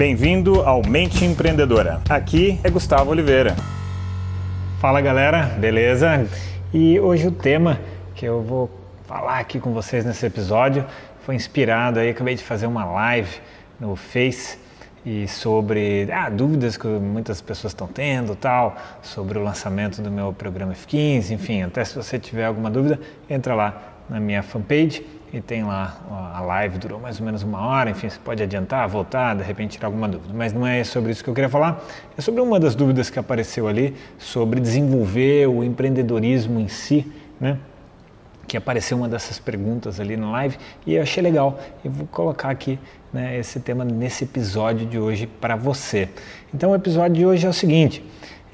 Bem-vindo ao Mente Empreendedora. Aqui é Gustavo Oliveira. Fala galera, beleza? E hoje o tema que eu vou falar aqui com vocês nesse episódio foi inspirado aí, acabei de fazer uma live no Face e sobre ah, dúvidas que muitas pessoas estão tendo, tal, sobre o lançamento do meu programa F15, enfim, até se você tiver alguma dúvida, entra lá na minha fanpage e tem lá a live, durou mais ou menos uma hora, enfim, você pode adiantar, voltar, de repente tirar alguma dúvida. Mas não é sobre isso que eu queria falar, é sobre uma das dúvidas que apareceu ali, sobre desenvolver o empreendedorismo em si, né? Que apareceu uma dessas perguntas ali na live e eu achei legal. E vou colocar aqui né, esse tema nesse episódio de hoje para você. Então, o episódio de hoje é o seguinte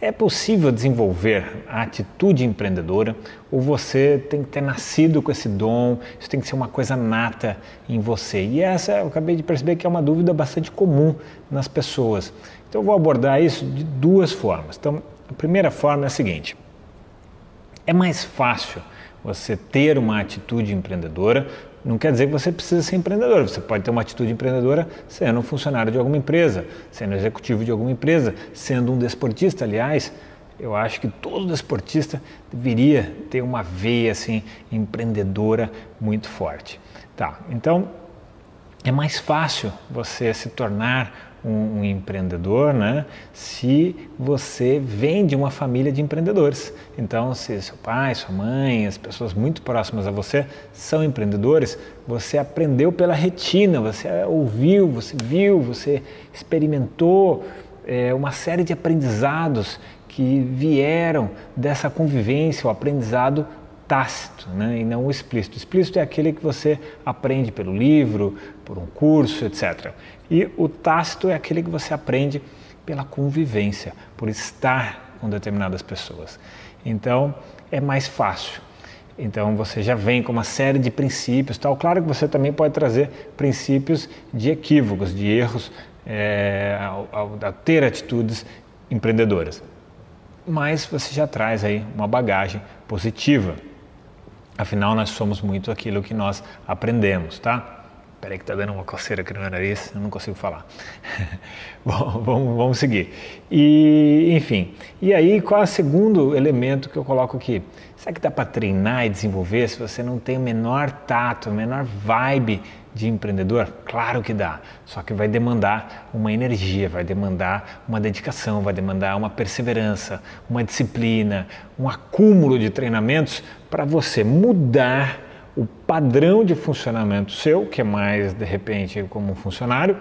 é possível desenvolver a atitude empreendedora ou você tem que ter nascido com esse dom, isso tem que ser uma coisa nata em você? E essa eu acabei de perceber que é uma dúvida bastante comum nas pessoas. Então eu vou abordar isso de duas formas. Então, a primeira forma é a seguinte: é mais fácil você ter uma atitude empreendedora não quer dizer que você precisa ser empreendedor. Você pode ter uma atitude empreendedora sendo um funcionário de alguma empresa, sendo executivo de alguma empresa, sendo um desportista. Aliás, eu acho que todo desportista deveria ter uma veia assim empreendedora muito forte. Tá? Então é mais fácil você se tornar um, um, empreendedor, né? Se você vem de uma família de empreendedores. Então, se seu pai, sua mãe, as pessoas muito próximas a você são empreendedores, você aprendeu pela retina, você ouviu, você viu, você experimentou é, uma série de aprendizados que vieram dessa convivência, o aprendizado tácito né, e não o explícito. O explícito é aquele que você aprende pelo livro, por um curso, etc. E o tácito é aquele que você aprende pela convivência, por estar com determinadas pessoas. Então é mais fácil. Então você já vem com uma série de princípios, tal. Claro que você também pode trazer princípios de equívocos, de erros, é, ao, ao, ter atitudes empreendedoras. Mas você já traz aí uma bagagem positiva. Afinal, nós somos muito aquilo que nós aprendemos, tá? Peraí que tá dando uma coceira aqui no meu nariz, eu não consigo falar. Bom, vamos, vamos seguir. E, enfim, e aí qual é o segundo elemento que eu coloco aqui? Será que dá para treinar e desenvolver se você não tem o menor tato, a menor vibe de empreendedor? Claro que dá, só que vai demandar uma energia, vai demandar uma dedicação, vai demandar uma perseverança, uma disciplina, um acúmulo de treinamentos para você mudar o padrão de funcionamento seu, que é mais de repente como um funcionário,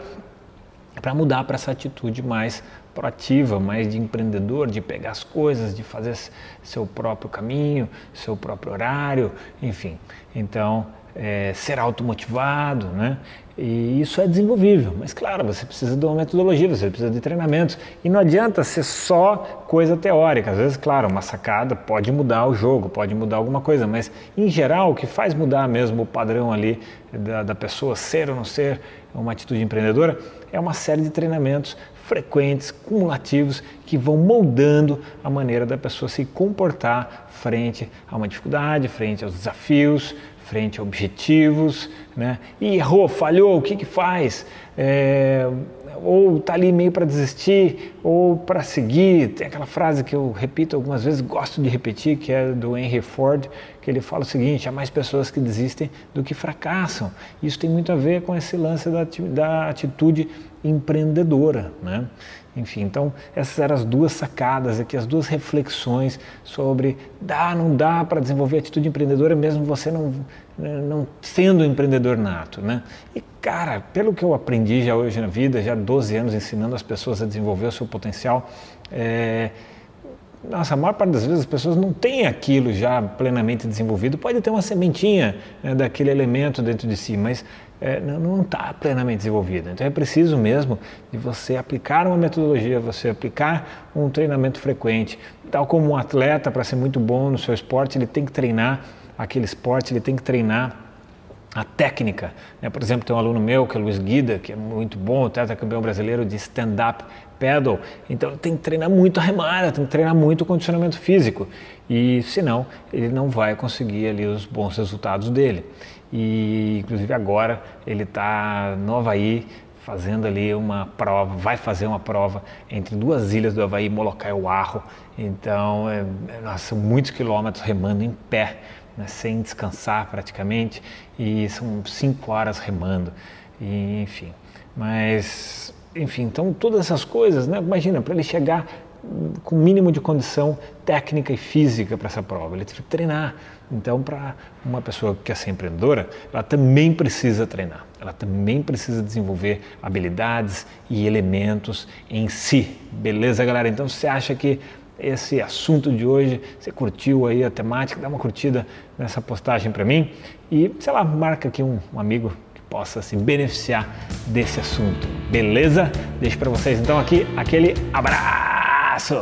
para mudar para essa atitude mais proativa, mais de empreendedor, de pegar as coisas, de fazer seu próprio caminho, seu próprio horário, enfim. Então, é, ser automotivado, né? E isso é desenvolvível, mas claro, você precisa de uma metodologia, você precisa de treinamentos. E não adianta ser só coisa teórica. Às vezes, claro, uma sacada pode mudar o jogo, pode mudar alguma coisa, mas em geral, o que faz mudar mesmo o padrão ali da, da pessoa ser ou não ser uma atitude empreendedora é uma série de treinamentos frequentes, cumulativos, que vão moldando a maneira da pessoa se comportar frente a uma dificuldade, frente aos desafios, frente a objetivos, né? E errou, falhou, o que que faz? É, ou está ali meio para desistir, ou para seguir. Tem aquela frase que eu repito algumas vezes, gosto de repetir, que é do Henry Ford, que ele fala o seguinte: há mais pessoas que desistem do que fracassam. Isso tem muito a ver com esse lance da, da atitude empreendedora, né? Enfim, então essas eram as duas sacadas aqui, as duas reflexões sobre dá, não dá para desenvolver atitude empreendedora mesmo você não, não sendo um empreendedor nato, né? E cara, pelo que eu aprendi já hoje na vida, já 12 anos ensinando as pessoas a desenvolver o seu potencial, é, nossa, a maior parte das vezes as pessoas não têm aquilo já plenamente desenvolvido. Pode ter uma sementinha né, daquele elemento dentro de si, mas é, não está plenamente desenvolvido. Então é preciso mesmo de você aplicar uma metodologia, você aplicar um treinamento frequente. Tal como um atleta, para ser muito bom no seu esporte, ele tem que treinar aquele esporte, ele tem que treinar a técnica. Né? Por exemplo, tem um aluno meu, que é Luiz Guida, que é muito bom, campeão brasileiro de stand-up paddle. Então tem que treinar muito a remada, tem que treinar muito o condicionamento físico. E senão ele não vai conseguir ali os bons resultados dele. E inclusive agora ele está no Havaí fazendo ali uma prova, vai fazer uma prova entre duas ilhas do Havaí, Molokai e Oahu. Então, é, é são muitos quilômetros remando em pé, né, sem descansar praticamente, e são cinco horas remando, e, enfim. Mas, enfim, então todas essas coisas, né, imagina, para ele chegar com o mínimo de condição técnica e física para essa prova. Ele teve que treinar. Então, para uma pessoa que quer ser empreendedora, ela também precisa treinar. Ela também precisa desenvolver habilidades e elementos em si. Beleza, galera? Então, você acha que esse assunto de hoje, você curtiu aí a temática, dá uma curtida nessa postagem para mim e, sei lá, marca aqui um, um amigo que possa se beneficiar desse assunto. Beleza? Deixo para vocês então aqui aquele abraço!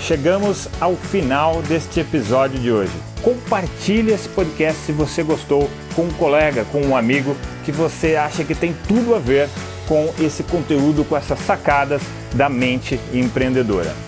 Chegamos ao final deste episódio de hoje. Compartilhe esse podcast se você gostou com um colega, com um amigo que você acha que tem tudo a ver com esse conteúdo, com essas sacadas da mente empreendedora.